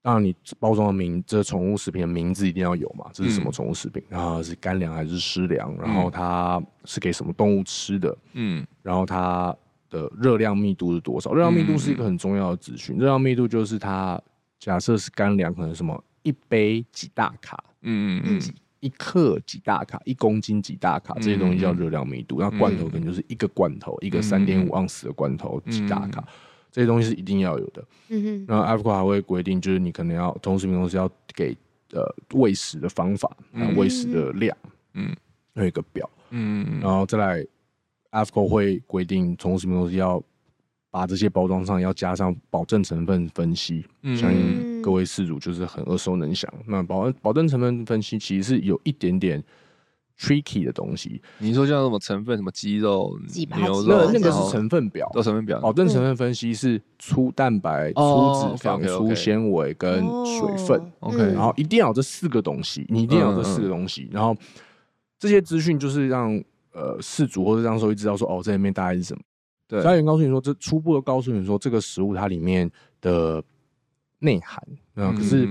当然，你包装的名，这宠物食品的名字一定要有嘛？这是什么宠物食品？然后是干粮还是湿粮？然后它是给什么动物吃的？嗯，然后它的热量密度是多少？热量密度是一个很重要的资讯。热量密度就是它假设是干粮，可能什么一杯几大卡？嗯嗯嗯，一克几大卡？一公斤几大卡？这些东西叫热量密度。那罐头可能就是一个罐头，一个三点五盎司的罐头几大卡？这些东西是一定要有的。嗯哼。然后 AAFCO 还会规定，就是你可能要宠物食品公司要给呃喂食的方法，喂食的量，嗯，有一个表。嗯。然后再来，AAFCO 会规定从什么东西要把这些包装上要加上保证成分分析，嗯、相信各位饲主就是很耳熟能详。那保保证成分分析其实是有一点点 tricky 的东西。
你说像什么成分，什么鸡肉、牛肉，
那那个是成分表，
都成分表。
保证成分分析是粗蛋白、嗯、粗脂肪、哦、粗纤维跟水分。OK，然后一定要有这四个东西，你一定要有这四个东西。嗯、然后这些资讯就是让呃饲主或者让兽医知道说，哦，这里面大概是什么。家园告诉你说，这初步的告诉你说，这个食物它里面的内涵嗯，可是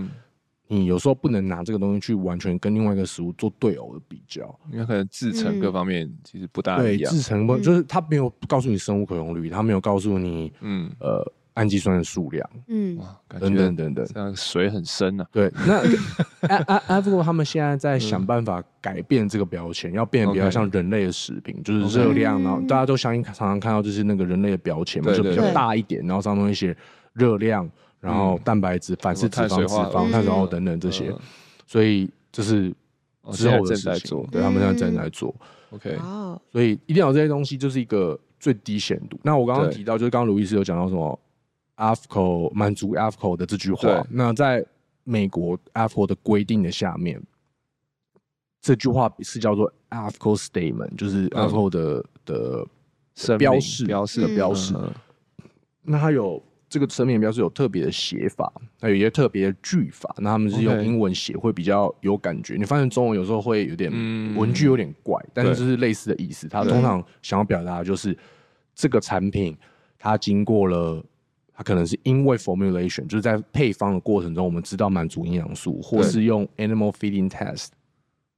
你有时候不能拿这个东西去完全跟另外一个食物做对偶的比较，
因为可能制成各方面其实不大一样。
对，制成不就是它没有告诉你生物可用率，它没有告诉你，嗯呃。氨基酸的数量，嗯，等等等等，
这样水很深啊。
对，那 AAVGO 他们现在在想办法改变这个标签，要变得比较像人类的食品，就是热量，然后大家都相信常常看到就是那个人类的标签嘛，就比较大一点，然后上面一些热量，然后蛋白质、反式脂肪、脂肪、碳水化合物等等这些，所以这是之后的事情，对他们现在正在做。OK，所以一定要这些东西就是一个最低限度。那我刚刚提到，就是刚刚卢医师有讲到什么 AFCO 满足 AFCO 的这句话，那在美国 AAVGO 的规定的下面，这句话是叫做 AFCO Statement，就是 AFCO 的、嗯、的标示
标示。
的标示。嗯、那它有这个声明标是有特别的写法，它有一些特别的句法。那他们是用英文写会比较有感觉你发现中文有时候会有点文句有点怪，嗯、但是就是类似的意思。他通常想要表达的就是这个产品它经过了。它可能是因为 formulation，就是在配方的过程中，我们知道满足营养素，或是用 animal feeding test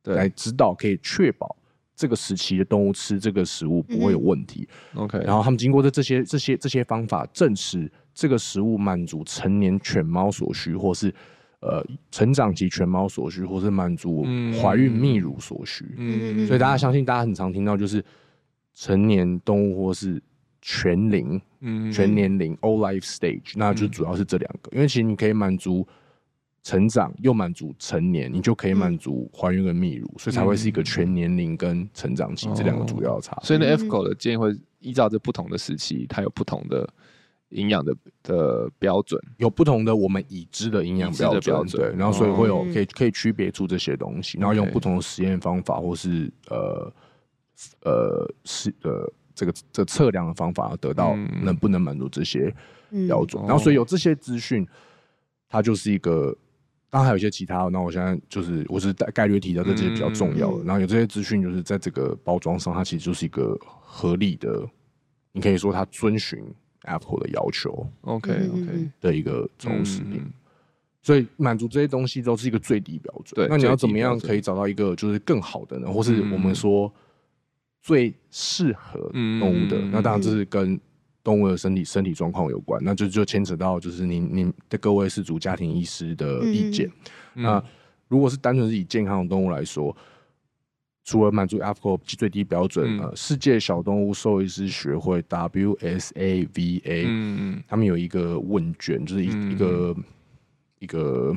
来知道，可以确保这个时期的动物吃这个食物不会有问题。OK，然后他们经过的这些这些这些方法证实，这个食物满足成年犬猫所需，或是呃成长期犬猫所需，或是满足怀孕泌乳所需。嗯，所以大家相信，大家很常听到就是成年动物或是。全龄，嗯，全年龄 all life stage，那就主要是这两个，嗯、因为其实你可以满足成长，又满足成年，你就可以满足怀孕跟泌乳，嗯、所以才会是一个全年龄跟成长期这两个主要差。
所以呢，AAVGO 的建议会依照这不同的时期，它有不同的营养的的标准，
有不同的我们已知的营养标准，对，然后所以会有可以可以区别出这些东西，然后用不同的实验方法或是呃呃是呃。这个这测量的方法得到能不能满足这些标准，嗯、然后所以有这些资讯，它就是一个，当然还有一些其他。那我现在就是我是大概率提到这些比较重要的，嗯、然后有这些资讯就是在这个包装上，它其实就是一个合理的，你可以说它遵循 AAVGO 的要求。OK OK 的一个宠物食品，嗯、所以满足这些东西都是一个最低标准。对，那你要怎么样可以找到一个就是更好的呢？或是我们说？最适合动物的，嗯、那当然这是跟动物的身体身体状况有关，那就就牵扯到就是您您的各位饲主家庭医师的意见。嗯、那如果是单纯是以健康的动物来说，除了满足 AFCO 最低标准，嗯、呃，世界小动物兽医师学会 WSAVA，嗯，他们有一个问卷，就是一、嗯、一个一个。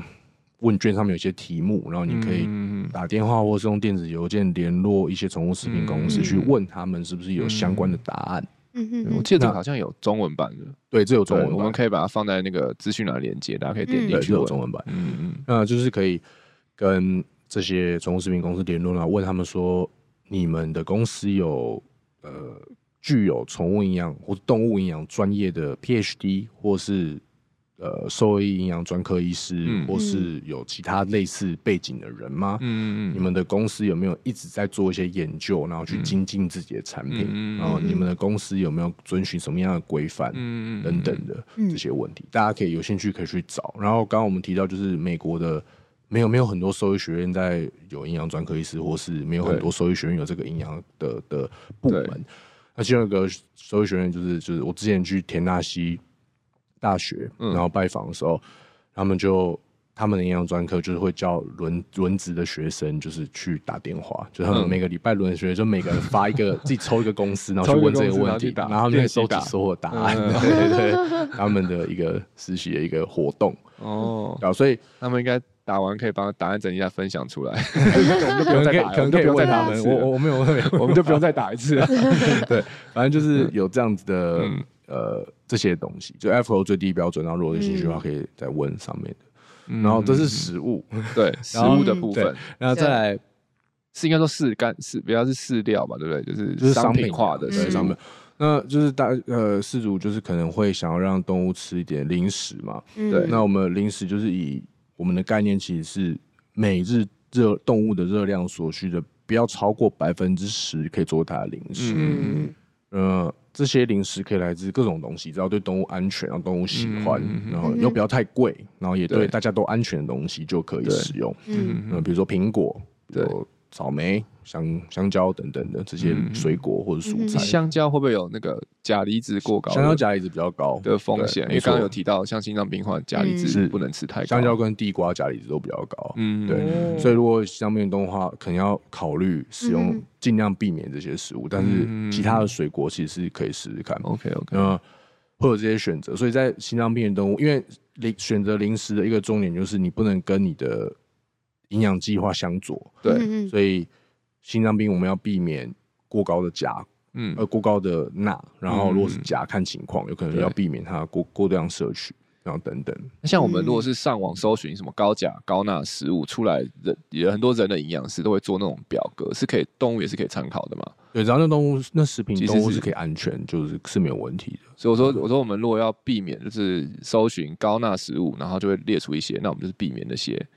问卷上面有一些题目，然后你可以打电话或是用电子邮件联络一些宠物食品公司，去问他们是不是有相关的答案。
嗯嗯，我记得好像有中文版的，
对，这有中文版，
我们可以把它放在那个资讯栏连接，大家可以点进去。
有中文版，嗯嗯，那就是可以跟这些宠物食品公司联络，然后问他们说，你们的公司有呃具有宠物营养或动物营养专业的 PhD 或是。呃，兽医营养专科医师，嗯、或是有其他类似背景的人吗？嗯，你们的公司有没有一直在做一些研究，然后去精进自己的产品？嗯、然后你们的公司有没有遵循什么样的规范？嗯、等等的这些问题，嗯、大家可以有兴趣可以去找。然后刚刚我们提到，就是美国的没有没有很多兽医学院在有营养专科医师，或是没有很多兽医学院有这个营养的的部门。那其中一个兽医学院就是就是我之前去田纳西。大学，然后拜访的时候，嗯、他们就他们的营养专科就是会叫轮轮值的学生，就是去打电话，就他们每个礼拜轮学，就每个人发一个自己抽一个公司，然后去问这个问题，然后他们就收集所有答案，对对对，他们的一个实习的一个活动哦，然后所以
他们应该打完可以把答案整理一下分享出来，
可能可以可能可以问他们，我我我没有，
我们就不用再打一次。了，
对，反正就是有这样子的呃这些东西，就 Afro 最低标准，然后如果有兴趣的话，可以再问上面的。然后这是食物，
对 食物的部分，
然后再来
是应该说饲干是，比较是饲料吧，对不对？就是就是商品化的
对商品。那就是大呃饲主就是可能会想要让动物吃一点零食嘛，对。那我们零食就是以我们的概念其实是每日热动物的热量所需的不要超过百分之十，可以做它的零食。嗯嗯。这些零食可以来自各种东西，只要对动物安全，让动物喜欢，然后又不要太贵，然后也对大家都安全的东西就可以使用。嗯，比如说苹果，对，草莓。香香蕉等等的这些水果或者蔬菜，
香蕉会不会有那个钾离子过高？
香蕉钾离子比较高
的风险，因为刚刚有提到，像心脏病患钾离子是不能吃太高。
香蕉跟地瓜钾离子都比较高，嗯，对。所以如果心脏病的话，可能要考虑使用，尽量避免这些食物。但是其他的水果其实是可以试试看。
OK OK，
嗯，会有这些选择。所以在心脏病的动物，因为零选择零食的一个重点就是你不能跟你的营养计划相左，对，所以。心脏病我们要避免过高的钾，嗯，呃，过高的钠，然后如果是钾，看情况，有可能要避免它过过量摄取，然后等等。
那像我们如果是上网搜寻什么高钾高钠食物出来，人有很多人的营养师都会做那种表格，是可以动物也是可以参考的嘛？
对，然后那动物那食品动物是可以安全，就是是没有问题的。
所以我说我说我们如果要避免，就是搜寻高钠食物，然后就会列出一些，那我们就是避免那些。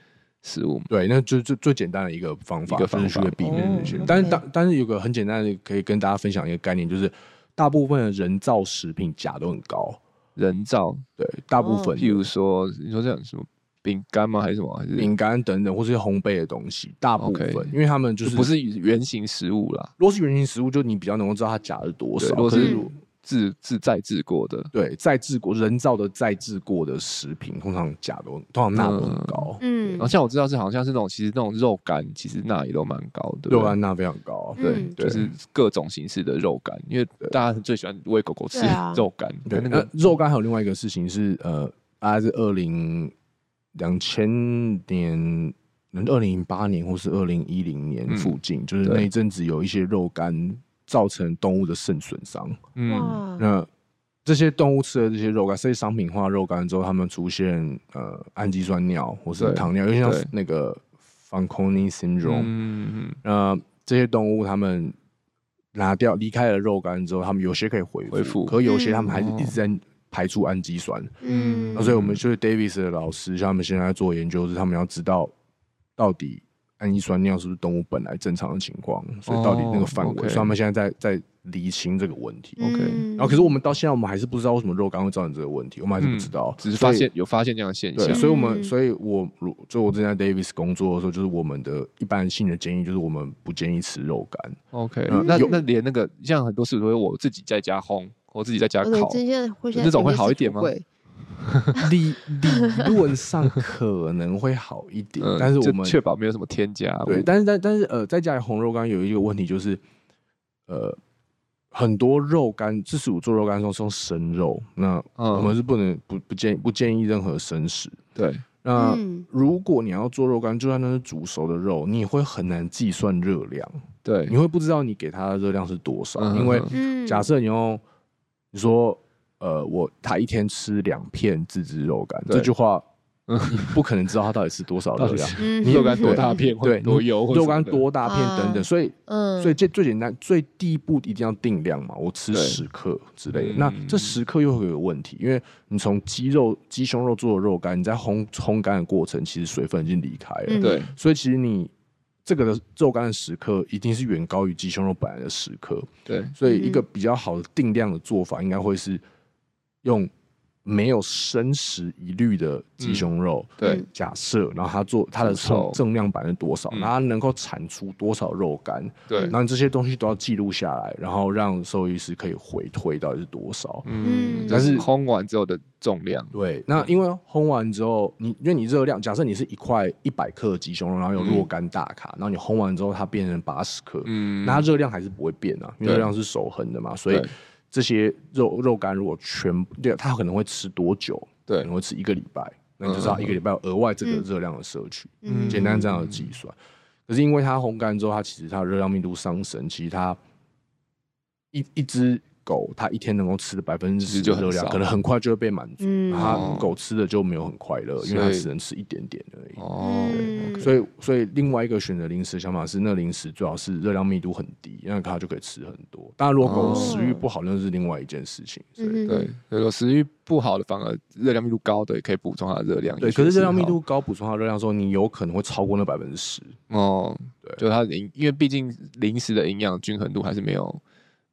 食物
对，那就最最简单的一个方法，一个方式去避免这些。哦、但是，但但是有个很简单的，可以跟大家分享一个概念，就是大部分的人造食品钾都很高。
人造
对，大部分，
譬如说，你说这样什么饼干吗？还是什么？
饼干等等，或是烘焙的东西，大部分，Okay. 因为他们就是
不是原型食物啦。
如果是原型食物，就你比较能够知道它钾是多少。如果是
自自再制过的，
对，再制过人造的再制过的食品，通常钾都通常钠都很高。嗯，
然后像我知道是好像是那种，其实那种肉干，其实钠也都蛮高的。
肉干钠非常高，对，
就是各种形式的肉干，因为大家最喜欢喂狗狗吃肉干。
对，那个肉干还有另外一个事情是，呃，大概是二零两千年，二零零八年或是二零一零年附近，就是那一阵子有一些肉干。造成动物的肾损伤。嗯，那这些动物吃了这些肉干，这些商品化肉干之后，它们出现呃氨基酸尿或是糖尿，对有点像那个 Fanconi syndrome。嗯嗯。那这些动物它们拿掉离开了肉干之后，它们有些可以恢复，恢复可有些它们还是一直在排出氨基酸。嗯。那所以我们就是 Davis 的老师，像他们现在在做研究，是他们要知道到底。氨基酸尿是不是动物本来正常的情况？所以到底那个范围，所以他们现在在在厘清这个问题。OK，然后可是我们到现在我们还是不知道为什么肉干会造成这个问题，我们还是不知道，
只是发现有发现这样的现象。
所以我们，所以我如就我之前在 Davis 工作的时候，就是我们的一般性的建议就是我们不建议吃肉干。
OK，那那连那个像很多事都是我自己在家烘，我自己在家烤，这种会好一点吗？
理理论上可能会好一点，嗯、但是我们
确保没有什么添加。
对，但是但但是呃，在家里红肉干有一个问题就是，呃，很多肉干，四十五做肉干的时候是用生肉，那我们是不能不不建不建议任何生食。
对，
那如果你要做肉干，就算那是煮熟的肉，你也会很难计算热量。
对，
你会不知道你给它的热量是多少，嗯、因为假设你用你说。呃，我他一天吃两片自制肉干，这句话你不可能知道它到底是多少热量。
你肉干多大片，对，多油，
肉干多大片等等。所以，嗯所以这最简单、最第一步一定要定量嘛。我吃十克之类的。那这十克又会有问题，因为你从鸡肉、鸡胸肉做的肉干，你在烘烘干的过程，其实水分已经离开了。对，所以其实你这个的肉干的十克，一定是远高于鸡胸肉本来的十克。对，所以一个比较好的定量的做法，应该会是。用没有生食一律的鸡胸肉，
对，
假设，然后它做它的称重量版是多少，然后它能够产出多少肉干，
对，
然后这些东西都要记录下来，然后让兽医师可以回推到底是多少，
嗯，但是烘完之后的重量，
对，那因为烘完之后，你因为你热量，假设你是一块一百克鸡胸肉，然后有若干大卡，然后你烘完之后它变成八十克，嗯，那它热量还是不会变啊，因为热量是守恒的嘛，所以。这些肉肉干如果全对，他可能会吃多久？对，可能会吃一个礼拜，那你就知道一个礼拜有额外这个热量的摄取。嗯，简单这样的计算。可是因为它烘干之后，它其实它的热量密度上升，其实它一一只。狗它一天能够吃的百分之十的热量，可能很快就会被满足。它狗吃的就没有很快乐，因为它只能吃一点点而已。哦，所以所以另外一个选择零食的想法是，那零食最好是热量密度很低，那它就可以吃很多。当然，如果狗食欲不好，那是另外一件事情。
对，如果食欲不好的，反而热量密度高的也可以补充它的热量。
对，可是热量密度高补充它热量的时候，你有可能会超过那百分之十。
哦，对，就它因，因为毕竟零食的营养均衡度还是没有。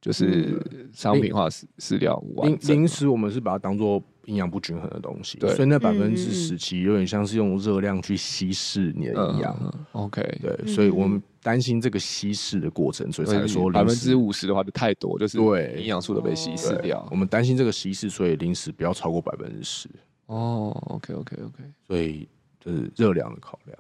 就是商品化饲饲料，
零零食我们是把它当做营养不均衡的东西，对，所以那百分之十七有点像是用热量去稀释你的营养。
OK，
对，所以我们担心这个稀释的过程，所以才说
百分之五十的话就太多，就是对营养素都被稀释掉。
我们担心这个稀释，所以零食不要超过百分之十。
哦，OK，OK，OK，
所以就是热量的考量。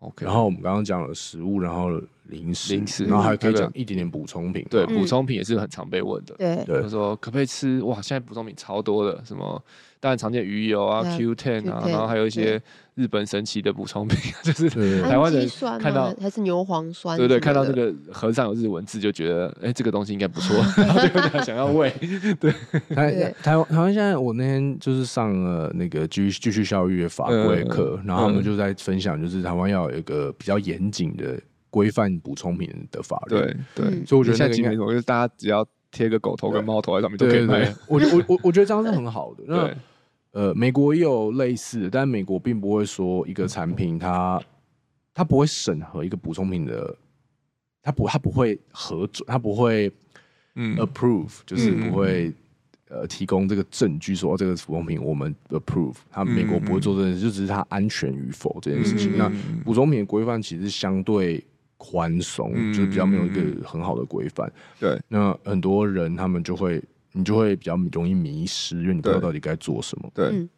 OK，然后我们刚刚讲了食物，然后零食，零食，然后还可以讲一点点补充品。
对，补充品也是很常被问的。
对，
他说可不可以吃？哇，现在补充品超多的，什么当然常见鱼油啊、Q10 啊，然后还有一些日本神奇的补充品，就是台湾人看到
还是牛磺酸，
对对，看到这个盒上有日文字就觉得，哎，这个东西应该不错，然后就想要喂。对，
台台湾台湾现在，我那天就是上了那个继续继续教育的法规课，然后他们就在分享，就是台湾要有一个比较严谨的。规范补充品的法律，
对对，所以我觉得现在基本上就是大家只要贴个狗头跟猫头在上面都可以卖。
我我我我觉得这样是很好的。那呃，美国也有类似的，但美国并不会说一个产品它它不会审核一个补充品的，它不它不会核准，它不会嗯。approve，就是不会呃提供这个证据说这个补充品我们 approve，它美国不会做这件事，就只是它安全与否这件事情。那补充品的规范其实相对。宽松就是比较没有一个很好的规范，
对，
那很多人他们就会，你就会比较容易迷失，因为你不知道到底该做什么。
对，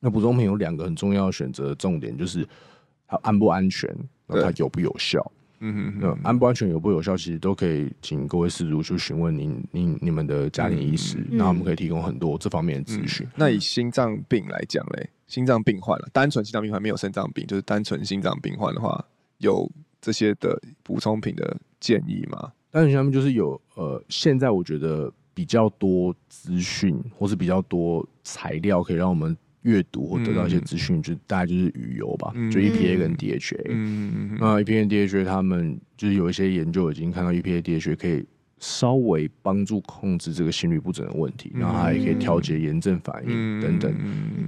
那补充品有两个很重要的选择重点，就是它安不安全，然后它有不有效。嗯嗯，那安不安全、有不有效，其实都可以请各位事主去询问您、您、你们的家庭医师，那我们可以提供很多这方面的资讯。
那以心脏病来讲嘞，心脏病患了，单纯心脏病患没有肾脏病，就是单纯心脏病患的话，有。这些的补充品的建议吗？
单纯心脏病就是有呃，现在我觉得比较多资讯或是比较多材料可以让我们阅读或得到一些资讯，嗯、就大概就是鱼油吧，嗯、就 EPA 跟 DHA。嗯，那 EPA 跟 DHA 他们就是有一些研究已经看到 EPA DHA 可以。稍微帮助控制这个心律不整的问题，然后它也可以调节炎症反应等等。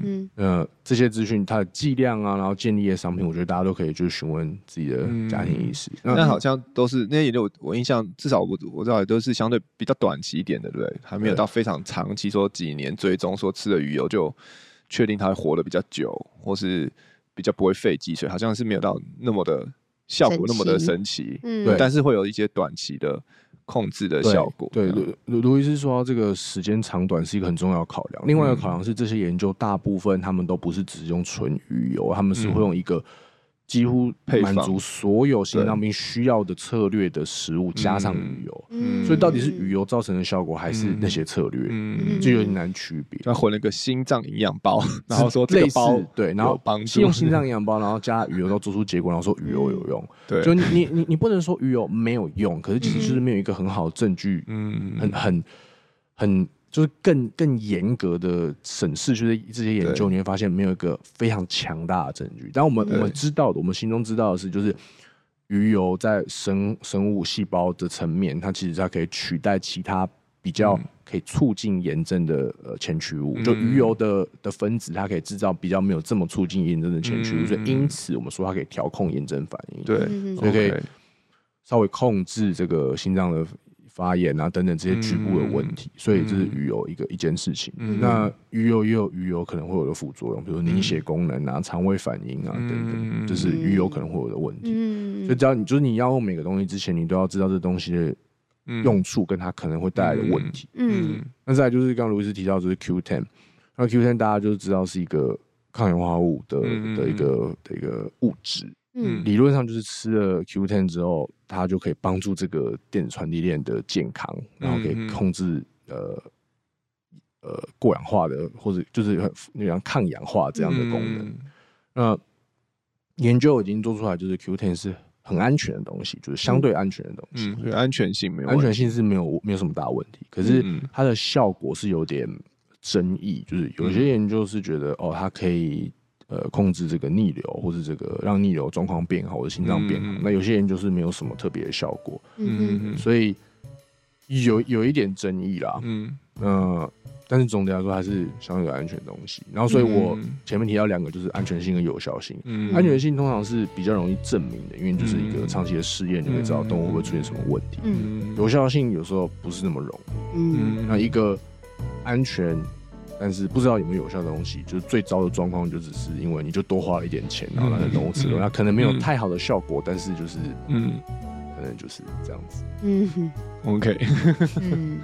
嗯，呃，这些资讯它的剂量啊，然后建立的商品，我觉得大家都可以就是询问自己的家庭医师。
那好像都是那些研究，我印象至少我我知道都是相对比较短期一点的，对不对？还没有到非常长期，说几年追踪说吃了鱼油就确定它会活得比较久，或是比较不会废积水，好像是没有到那么的效果那么的神奇。嗯，对，但是会有一些短期的。控制的效果，
对，卢卢医师说这个时间长短是一个很重要的考量。另外一个考量是，这些研究大部分他们都不是只用纯鱼油，他们是会用一个。几乎满足所有心脏病需要的策略的食物，加上鱼油，所以到底是鱼油造成的效果，还是那些策略，就有点难区别。
他混了个心脏营养包，然后说这个包
对，然后用心脏营养包，然后加鱼油，然后做出结果，然后说鱼油有用。
对，
就你你你你不能说鱼油没有用，可是其实就是没有一个很好的证据，嗯，很很很。就是更更严格的审视，就是这些研究，你会发现没有一个非常强大的证据。但我们我们知道的，我们心中知道的是，就是鱼油在生生物细胞的层面，它其实它可以取代其他比较可以促进炎症的呃前驱物。嗯、就鱼油的的分子，它可以制造比较没有这么促进炎症的前驱物，嗯、所以因此我们说它可以调控炎症反应。
对，
所以可以稍微控制这个心脏的。发炎啊等等这些局部的问题，所以这是鱼油一个一件事情。那鱼油也有鱼油可能会有的副作用，比如凝血功能啊、肠胃反应啊等等，这是鱼油可能会有的问题。所以只要你就是你要用每个东西之前，你都要知道这东西的用处跟它可能会带来的问题。嗯，那再来就是刚刚卢医师提到就是 Q Ten，那 Q Ten 大家就知道是一个抗氧化物的的一个的一个物质。嗯，理论上就是吃了 Q10 之后，它就可以帮助这个电子传递链的健康，然后可以控制呃呃过氧化的或者就是那样抗氧化这样的功能。那研究已经做出来，就是 Q10 是很安全的东西，就是相对安全的东西，
嗯，安全性没有
安全性是没有没有什么大问题，可是它的效果是有点争议，就是有些研究是觉得哦，它可以。呃，控制这个逆流，或是这个让逆流状况变好，或者心脏变好。嗯、那有些人就是没有什么特别的效果，嗯嗯，所以有有一点争议啦，嗯，呃，但是总的来说还是相对安全的东西。然后，所以我前面提到两个，就是安全性跟有效性。嗯，安全性通常是比较容易证明的，因为就是一个长期的试验就可以知道动物会不会出现什么问题。嗯，有效性有时候不是那么容易。嗯，那一个安全。但是不知道有没有有效的东西，就是最糟的状况就只是因为你就多花了一点钱，然后让动物吃了，它可能没有太好的效果，但是就是嗯，可能就是这样子。嗯
，OK。
嗯，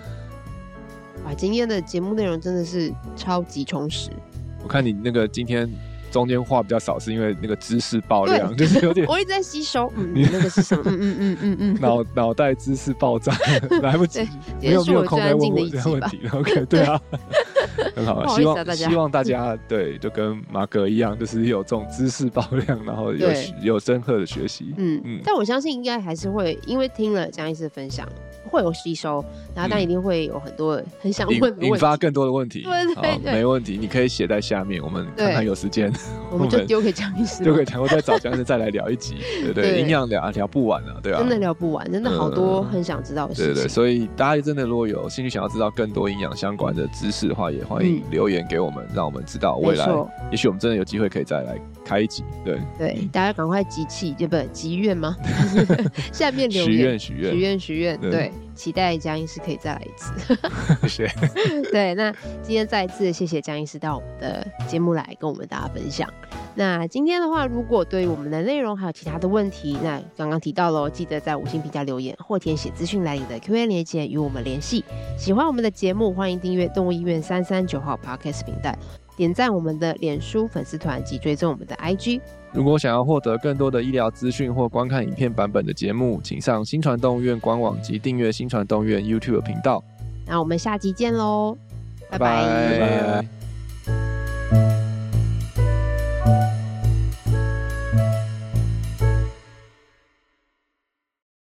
哇，今天的节目内容真的是超级充实。
我看你那个今天。中间话比较少，是因为那个知识爆量，就是有点。
我一直在吸收，嗯，你那个是什么？嗯嗯嗯嗯嗯。脑
脑袋知识爆炸，来不及，没有没有空来问我这个问题。OK，对啊，很好，希望希望大家 对，就跟马哥一样，就是有这种知识爆量，然后有有深刻的学习。嗯嗯。
但我相信应该还是会，因为听了江医师的分享，会有吸收，然后但一定会有很多很想问，
引发更多的问题。
对对对，
没问题，你可以写在下面，我们看看有时间。
我们就丢给江医师，
丢给江，我再找江医师再来聊一集，对对，营养聊聊不完啊，对啊，
真的聊不完，真的好多很想知道的事情。
对对，所以大家真的如果有兴趣想要知道更多营养相关的知识的话，也欢迎留言给我们，让我们知道未来，也许我们真的有机会可以再来开一集。对
对，大家赶快集气，就不集愿吗？下面留言
许愿许愿
许愿许愿，对。期待江医师可以再来一次，
谢谢。
对，那今天再一次谢谢江医师到我们的节目来跟我们大家分享。那今天的话，如果对于我们的内容还有其他的问题，那刚刚提到喽，记得在五星评价留言或填写资讯栏里的 Q&A 连接与我们联系。喜欢我们的节目，欢迎订阅动物医院三三九号 Podcast 频道，点赞我们的脸书粉丝团及追踪我们的 IG。
如果想要获得更多的医疗资讯或观看影片版本的节目，请上新传动物院官网及订阅新传动物院 YouTube 频道。
那我们下集见喽，拜拜。
拜拜。